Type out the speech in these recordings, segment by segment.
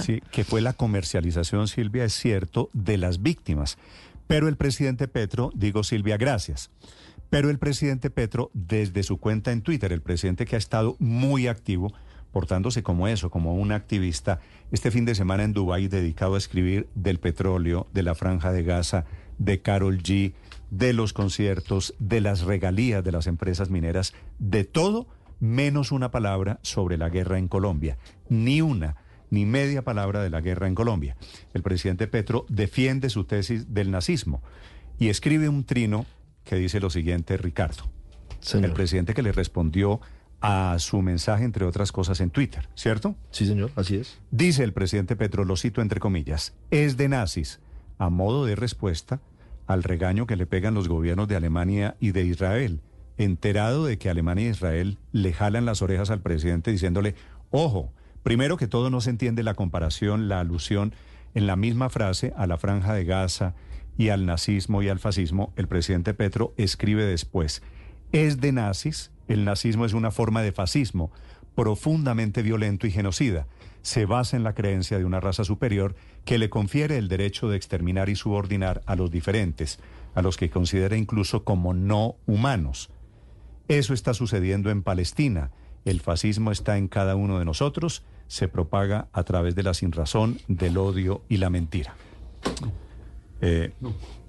Sí, que fue la comercialización, Silvia, es cierto, de las víctimas. Pero el presidente Petro, digo Silvia, gracias. Pero el presidente Petro, desde su cuenta en Twitter, el presidente que ha estado muy activo, portándose como eso, como un activista, este fin de semana en Dubái dedicado a escribir del petróleo, de la franja de Gaza, de Carol G, de los conciertos, de las regalías de las empresas mineras, de todo, menos una palabra sobre la guerra en Colombia. Ni una ni media palabra de la guerra en Colombia. El presidente Petro defiende su tesis del nazismo y escribe un trino que dice lo siguiente, Ricardo. Señor. El presidente que le respondió a su mensaje, entre otras cosas, en Twitter, ¿cierto? Sí, señor, así es. Dice el presidente Petro, lo cito entre comillas, es de nazis, a modo de respuesta al regaño que le pegan los gobiernos de Alemania y de Israel, enterado de que Alemania e Israel le jalan las orejas al presidente diciéndole, ojo, Primero que todo no se entiende la comparación, la alusión en la misma frase a la franja de Gaza y al nazismo y al fascismo. El presidente Petro escribe después, es de nazis, el nazismo es una forma de fascismo profundamente violento y genocida. Se basa en la creencia de una raza superior que le confiere el derecho de exterminar y subordinar a los diferentes, a los que considera incluso como no humanos. Eso está sucediendo en Palestina. El fascismo está en cada uno de nosotros, se propaga a través de la sinrazón, del odio y la mentira. Eh,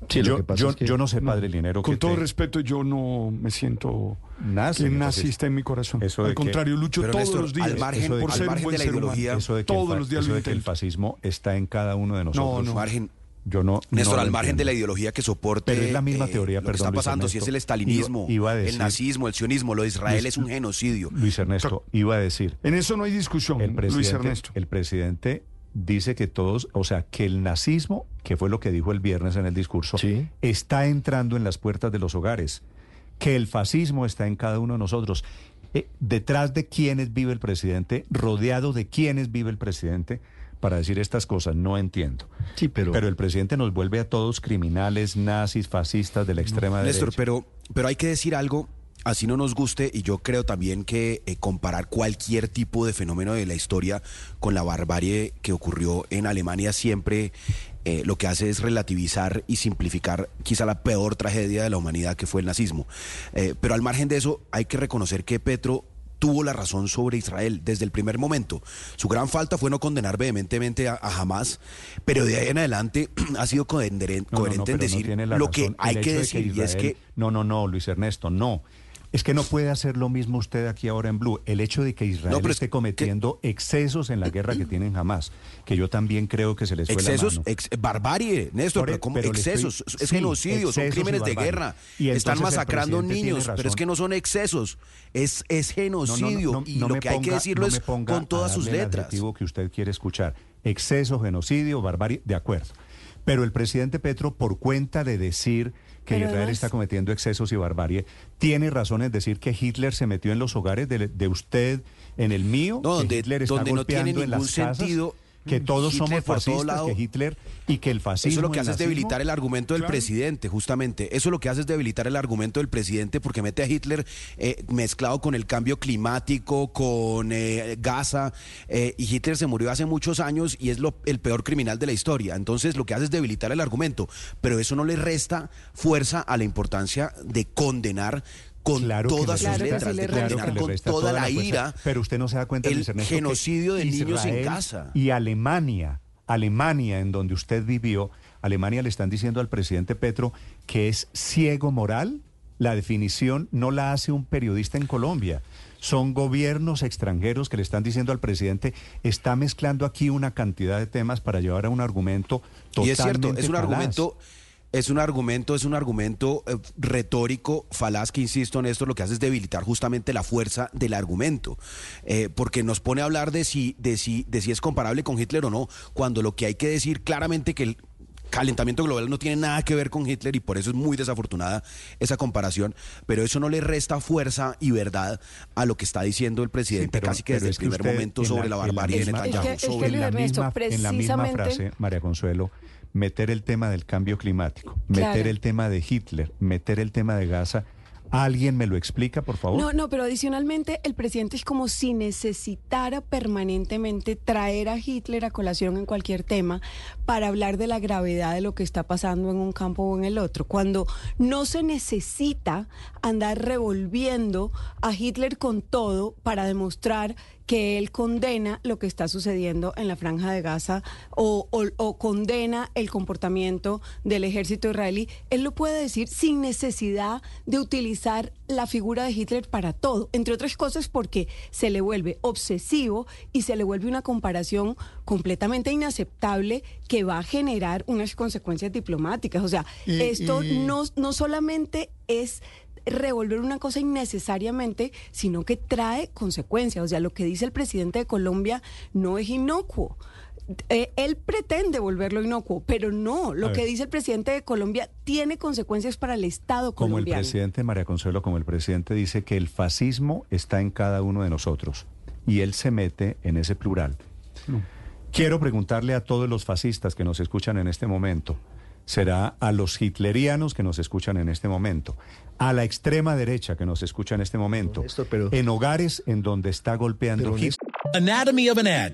Sí, lo yo, que pasa yo- es que- yo no sé, padre Linero, Con que todo te- respeto, yo no me siento Nazi, que nazista en mi corazón. eso de Al que- contrario, lucho todos Néstor, los días al margen- de por que- ser al un margen buen de la ser humano. ideología, eso de que el Todos los días eso lo de que el fascismo está en cada uno de nosotros. no. margen, Yo no. Néstor, no al lo margen de la ideología que soporte Pero es la misma eh, teoría, lo que perdón, está pasando, si es el estalinismo, Iba- iba a el nazismo, el sionismo, lo de Israel es un genocidio. Luis Ernesto, iba a decir, En eso no hay discusión, el Luis presidente, Ernesto. el presidente dice que todos, o sea, que el nazismo, que fue lo que dijo el viernes en el discurso, Sí. está entrando en las puertas de los hogares, que el fascismo está en cada uno de nosotros. Eh, detrás de quiénes vive el presidente, rodeado de quiénes vive el presidente, para decir estas cosas, no entiendo. Sí, pero, Pero el presidente nos vuelve a todos criminales, nazis, fascistas de la extrema Néstor, derecha. pero, pero hay que decir algo, así no nos guste, y yo creo también que eh, comparar cualquier tipo de fenómeno de la historia con la barbarie que ocurrió en Alemania siempre eh, lo que hace es relativizar y simplificar quizá la peor tragedia de la humanidad que fue el nazismo. Eh, pero al margen de eso, hay que reconocer que Petro tuvo la razón sobre Israel desde el primer momento. Su gran falta fue no condenar vehementemente a, a Hamas, pero de ahí en adelante ha sido coherente, No, no, no, coherente en decir lo razón. que hay que de decir, y es que No, no, no, Luis Ernesto, no. Es que no puede hacer lo mismo usted aquí ahora en Blue. El hecho de que Israel No, pero esté que- cometiendo excesos en la guerra que tienen jamás, que yo también creo que se les fue excesos, la mano. ex- barbarie, Néstor, Por e- pero como pero estoy- excesos, es sí, genocidio, son excesos crímenes de guerra, Y están el masacrando niños, pero es que no son excesos, es, es No, no, no, genocidio, no, y lo que hay que decirlo es con todas sus el letras. adjetivo que usted quiere escuchar. Exceso, genocidio, barbarie, de acuerdo. Pero el presidente Petro, por cuenta de decir que Pero Israel además- está cometiendo excesos y barbarie, tiene razón en decir que Hitler se metió en los hogares de, de usted, en el mío, No, donde- Hitler está donde no tiene golpeando en ningún las casas, sentido, que todos Hitler somos todo fascistas, lado. que Hitler y que el fascismo Eso lo que hace es debilitar el argumento del Claro. presidente, justamente. Eso lo que hace es debilitar el argumento del presidente porque mete a Hitler eh, mezclado con el cambio climático, con eh, Gaza, eh, y Hitler se murió hace muchos años y es lo, el peor criminal de la historia. Entonces lo que hace es debilitar el argumento, pero eso no le resta fuerza a la importancia de condenar con Claro todas sus Claro letras, de condenar con toda la ira Pero usted no se da cuenta, el Ernesto, genocidio de niños en Gaza. Y Alemania, Alemania, en donde usted vivió, Alemania le están diciendo al presidente Petro que es ciego moral. La definición no la hace un periodista en Colombia. Son gobiernos extranjeros que le están diciendo al presidente, está mezclando aquí una cantidad de temas para llevar a un argumento totalmente Y es cierto, es un falaz". argumento Es un argumento, es un argumento eh, retórico, falaz, que insisto, Néstor, lo que hace es debilitar justamente la fuerza del argumento. Eh, porque nos pone a hablar de si, de, si, de si es comparable con Hitler o no, cuando lo que hay que decir claramente que el calentamiento global no tiene nada que ver con Hitler y por eso es muy desafortunada esa comparación, pero eso no le resta fuerza y verdad a lo que está diciendo el presidente pero- casi que desde el primer momento en sobre la- en barbarie de Netanyahu. Sobre en la, misma, en la misma precisamente- frase, María Consuelo, meter el tema del cambio climático, Claro. meter el tema de Hitler, meter el tema de Gaza. ¿Alguien me lo explica, por favor? No, no, pero adicionalmente el presidente es como si necesitara permanentemente traer a Hitler a colación en cualquier tema para hablar de la gravedad de lo que está pasando en un campo o en el otro, cuando no se necesita andar revolviendo a Hitler con todo para demostrar que él condena lo que está sucediendo en la franja de Gaza o, condena el comportamiento del ejército israelí. Él lo puede decir sin necesidad de utilizar la figura de Hitler para todo, entre otras cosas porque se le vuelve obsesivo y se le vuelve una comparación completamente inaceptable que va a generar unas consecuencias diplomáticas. O sea, Y- esto y- no, no solamente es revolver una cosa innecesariamente, sino que trae consecuencias. O sea, lo que dice el presidente de Colombia no es inocuo. Eh, él pretende volverlo inocuo, pero no. A Lo que ver. dice el presidente de Colombia tiene consecuencias para el Estado Como el colombiano. presidente María Consuelo, como el presidente dice que el fascismo está en cada uno de nosotros y él se mete en ese plural. Quiero preguntarle a todos los fascistas que nos escuchan en este momento, será a los hitlerianos que nos escuchan en este momento, a la extrema derecha que nos escucha en este momento, pero- en hogares en donde está golpeando Pero, Hitler. Anatomy of an ad.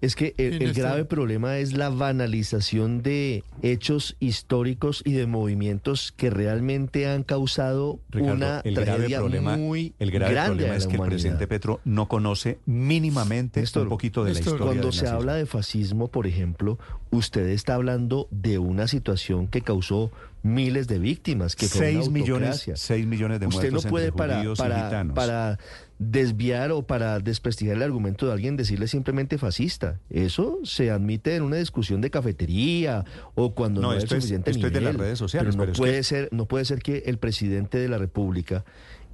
Es que el, el grave problema es la banalización de hechos históricos y de movimientos que realmente han causado Ricardo, una el grave tragedia problema, muy el grave grande problema es que el humanidad. presidente Petro no conoce mínimamente Néstor, un poquito de Néstor, la historia Cuando se nazismo. habla de fascismo, por ejemplo, usted está hablando de una situación que causó miles de víctimas, que fue millones, autocracia. seis millones de Usted no muertos puede entre para, judíos y para, gitanos. para desviar o para desprestigiar el argumento de alguien decirle simplemente fascista. Eso se admite en una discusión de cafetería o cuando No, no, hay esto es- suficiente esto es de nivel. las redes sociales, Pero no pero es puede que- ser, no puede ser que el presidente de la República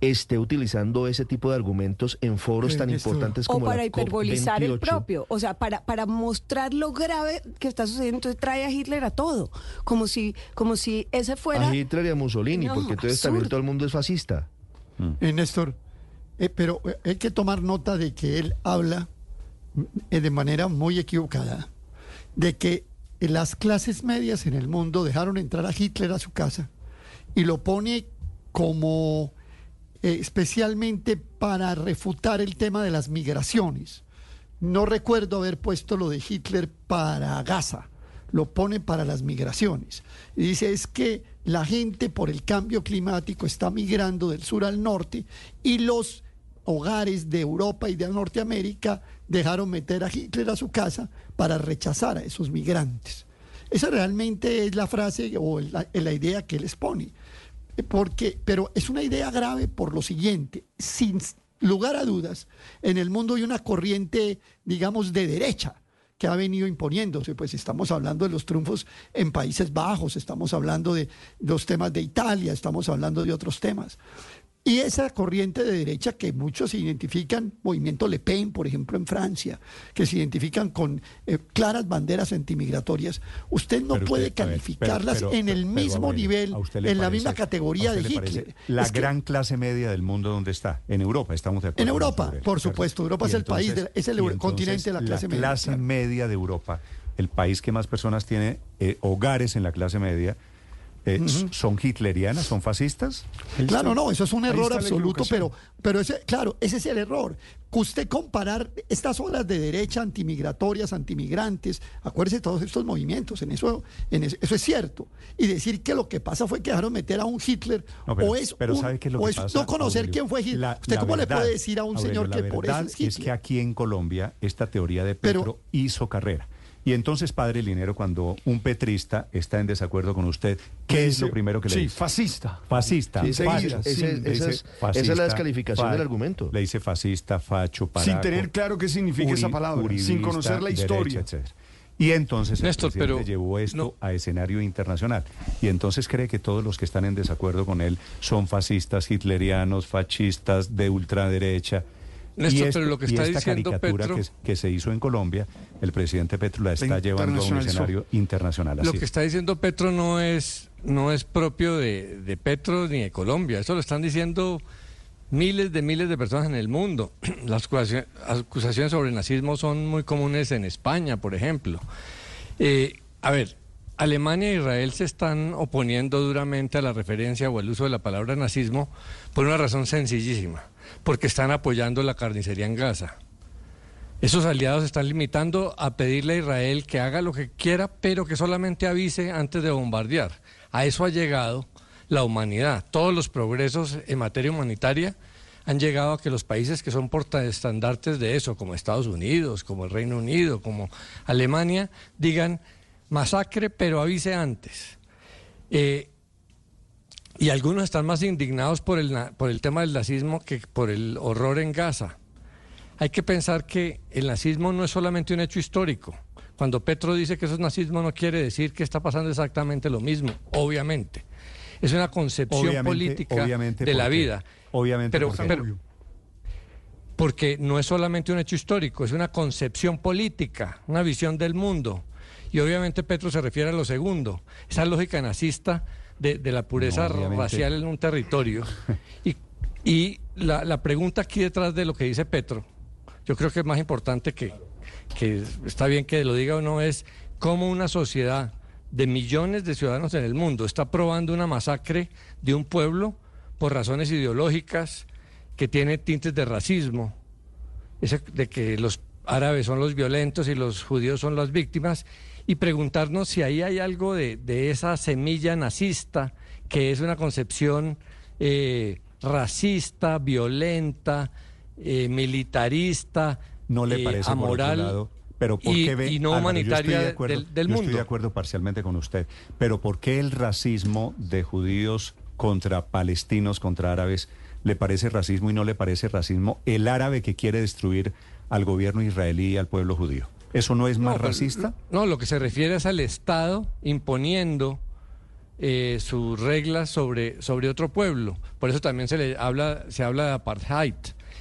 esté utilizando ese tipo de argumentos en foros tan importantes o como para la hiperbolizar el COP28. propio, o sea, para, para mostrar lo grave que está sucediendo, entonces trae a Hitler a todo, como si, como si ese fuera... A Hitler y a Mussolini, No, porque entonces también absurdo. todo el mundo es fascista. Eh, Néstor, eh, pero eh, hay que tomar nota de que él habla mm, eh, de manera muy equivocada, de que las clases medias en el mundo dejaron entrar a Hitler a su casa y lo pone como especialmente para refutar el tema de las migraciones. No recuerdo haber puesto lo de Hitler para Gaza, lo pone para las migraciones. Y dice es que la gente por el cambio climático está migrando del sur al norte y los hogares de Europa y de Norteamérica dejaron meter a Hitler a su casa para rechazar a esos migrantes. Esa realmente es la frase o la, la idea que él expone. Porque, pero es una idea grave por lo siguiente, sin lugar a dudas, en el mundo hay una corriente, digamos, de derecha que ha venido imponiéndose, pues estamos hablando de los triunfos en Países Bajos, estamos hablando de los temas de Italia, estamos hablando de otros temas. Y esa corriente de derecha que muchos se identifican, movimiento Le Pen, por ejemplo, en Francia, que se identifican con eh, claras banderas antimigratorias, usted no Pero puede usted, a ver, calificarlas pero- en el mismo nivel, ¿a usted le en la misma categoría de Hitler. La Es que- gran clase media del mundo, ¿dónde está? En Europa, estamos de acuerdo. En Europa, por supuesto. Europa es el país de- es el entonces continente de la clase media, clase claro. media de Europa, el país que más personas tiene, eh, hogares en la clase media, eh, ¿son hitlerianas, son fascistas? Claro, no, eso es un error absoluto, pero, pero ese, claro, ese es el error. Que usted comparar estas olas de derecha antimigratorias, antimigrantes, acuérdese de todos estos movimientos, en eso, en eso, eso es cierto. Y decir que lo que pasa fue que dejaron meter a un Hitler, No, pero- o es, pero un- ¿sabe qué es lo o que es pasa, no conocer Aurelio? quién fue Hitler. La- ¿Usted la cómo le puede decir a un Aurelio, señor que por eso es es Hitler? que aquí en Colombia esta teoría de Pero- Petro hizo carrera. Y entonces, padre Linero, cuando un petrista está en desacuerdo con usted, ¿qué es lo primero que le Sí, dice? fascista. Fascista. Sí, esa- facho. esa- Sí, esa le es- dice esa es la descalificación del argumento. Le dice fascista, facho, paraco. Sin tener claro qué significa esa palabra, sin conocer la historia. derecha, etcétera. Y entonces el Néstor, presidente pero llevó esto no- a escenario internacional. Y entonces cree que todos los que están en desacuerdo con él son fascistas, hitlerianos, fascistas, de ultraderecha. Néstor, y pero lo que y está esta diciendo caricatura Petro- que, que se hizo en Colombia, el presidente Petro la está llevando a un escenario internacional. Lo así que es. está diciendo Petro no es, no es propio de, de Petro ni de Colombia. Eso lo están diciendo miles de miles de personas en el mundo. Las acusaciones, sobre nazismo son muy comunes en España, por ejemplo. Eh, a ver, Alemania e Israel se están oponiendo duramente a la referencia o al uso de la palabra nazismo por una razón sencillísima, porque están apoyando la carnicería en Gaza. Esos aliados están limitando a pedirle a Israel que haga lo que quiera, pero que solamente avise antes de bombardear. A eso ha llegado la humanidad. Todos los progresos en materia humanitaria han llegado a que los países que son portaestandartes de eso, como Estados Unidos, como el Reino Unido, como Alemania, digan masacre, pero avise antes. Eh, y algunos están más indignados por el, por el tema del nazismo que por el horror en Gaza. Hay que pensar que el nazismo no es solamente un hecho histórico. Cuando Petro dice que eso es nazismo no quiere decir que está pasando exactamente lo mismo, obviamente. Es una concepción Obviamente- política obviamente de la vida. obviamente pero, porque- pero- porque no es solamente un hecho histórico, es una concepción política, una visión del mundo. Y obviamente Petro se refiere a lo segundo, esa lógica nazista de, de la pureza No, racial en un territorio. Y, y la, la pregunta aquí detrás de lo que dice Petro, yo creo que es más importante que, que está bien que lo diga o no, es cómo una sociedad de millones de ciudadanos en el mundo está aprobando una masacre de un pueblo por razones ideológicas que tiene tintes de racismo, de que los árabes son los violentos y los judíos son las víctimas, y preguntarnos si ahí hay algo de, de esa semilla nazista, que es una concepción eh, racista, violenta, eh, militarista, no le eh, parece por amoral lado, pero ¿por y, qué ve y no estoy humanitaria de acuerdo- del, del yo mundo. Estoy de acuerdo parcialmente con usted, pero ¿por qué el racismo de judíos contra palestinos, contra árabes, le parece racismo y no le parece racismo el árabe que quiere destruir al gobierno israelí y al pueblo judío? ¿Eso no es más No, pero- racista? No, lo que se refiere es al Estado imponiendo eh, sus reglas sobre, sobre otro pueblo. Por eso también se le habla, se habla de apartheid,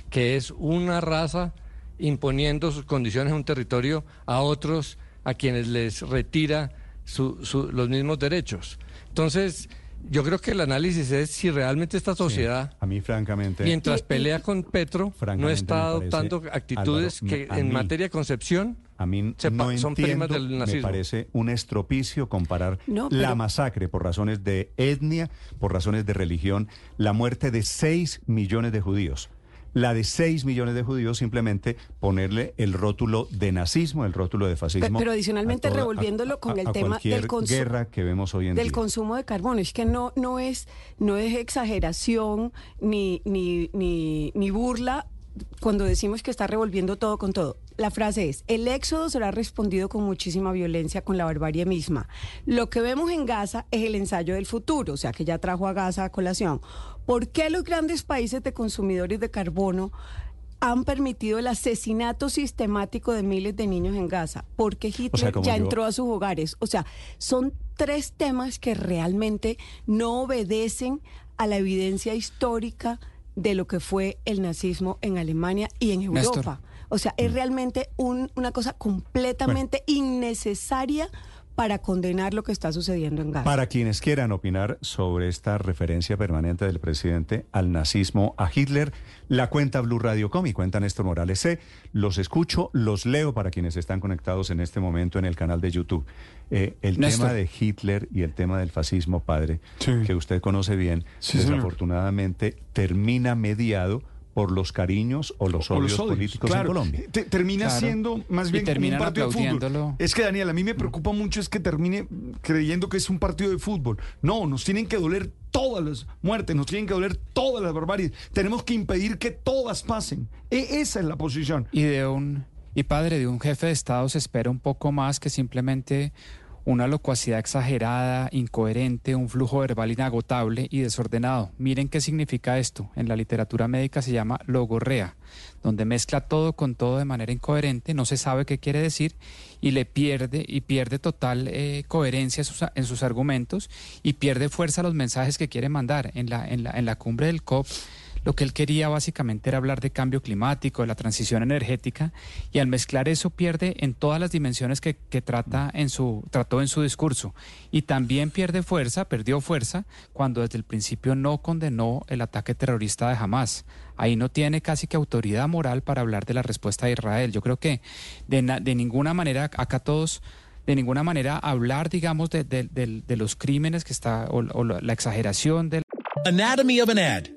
que es una raza imponiendo sus condiciones en un territorio a otros a quienes les retira su- su- los mismos derechos. Entonces, yo creo que el análisis es si realmente esta sociedad A mí, francamente. mientras pelea con Petro, no Francamente, está me adoptando parece, actitudes Álvaro, que me- en mí- materia de concepción A mí se no son primas entiendo, del me nazismo. parece un estropicio comparar No, la masacre por razones de etnia, por razones de religión, la muerte de 6 millones de judíos. La de 6 millones de judíos simplemente ponerle el rótulo de nazismo, el rótulo de fascismo. pero adicionalmente a toda- revolviéndolo con el a tema del consu- guerra que vemos hoy en del día. consumo de carbono. Es que no, no es, no es exageración ni, ni, ni, ni burla cuando decimos que está revolviendo todo con todo. La frase es, el éxodo será respondido con muchísima violencia, con la barbarie misma. Lo que vemos en Gaza es el ensayo del futuro, o sea, que ya trajo a Gaza a colación. ¿Por qué los grandes países de consumidores de carbono han permitido el asesinato sistemático de miles de niños en Gaza? Porque Hitler ya yo- entró a sus hogares. O sea, son tres temas que realmente no obedecen a la evidencia histórica de lo que fue el nazismo en Alemania y en Néstor. O sea, es realmente un- una cosa completamente innecesaria para condenar lo que está sucediendo en Gaza. Para quienes quieran opinar sobre esta referencia permanente del presidente al nazismo, a Hitler, la cuenta Blue Radio Com y cuenta Néstor Morales C. Los escucho, los leo para quienes están conectados en este momento en el canal de YouTube. Eh, el tema de Hitler y el tema del fascismo, padre, que usted conoce bien, desafortunadamente termina mediado por los cariños o los odios, políticos en Colombia. termina siendo más bien un partido de fútbol. Es que Daniel, a mí me preocupa mucho es que termine creyendo que es un partido de fútbol. No, nos tienen que doler todas las muertes, nos tienen que doler todas las barbaries. Tenemos que impedir que todas pasen. E esa es la posición. Y de un y padre de un jefe de Estado se espera un poco más que simplemente una locuacidad exagerada, incoherente, un flujo verbal inagotable y desordenado. Miren qué significa esto. En la literatura médica se llama logorrea, donde mezcla todo con todo de manera incoherente, no se sabe qué quiere decir y le pierde y pierde total eh, coherencia en sus, en sus, argumentos y pierde fuerza los mensajes que quiere mandar. En la, en la, en la cumbre del COP lo que él quería básicamente era hablar de cambio climático, de la transición energética, y al mezclar eso pierde en todas las dimensiones que, trata en su, trató en su discurso. Y también pierde fuerza, perdió fuerza, cuando desde el principio no condenó el ataque terrorista de Hamas. Ahí no tiene casi que autoridad moral para hablar de la respuesta de Israel. Yo creo que de, de ninguna manera acá todos de ninguna manera hablar, digamos, de, de, de, los crímenes que está, o, o la exageración del... Anatomy of an ad.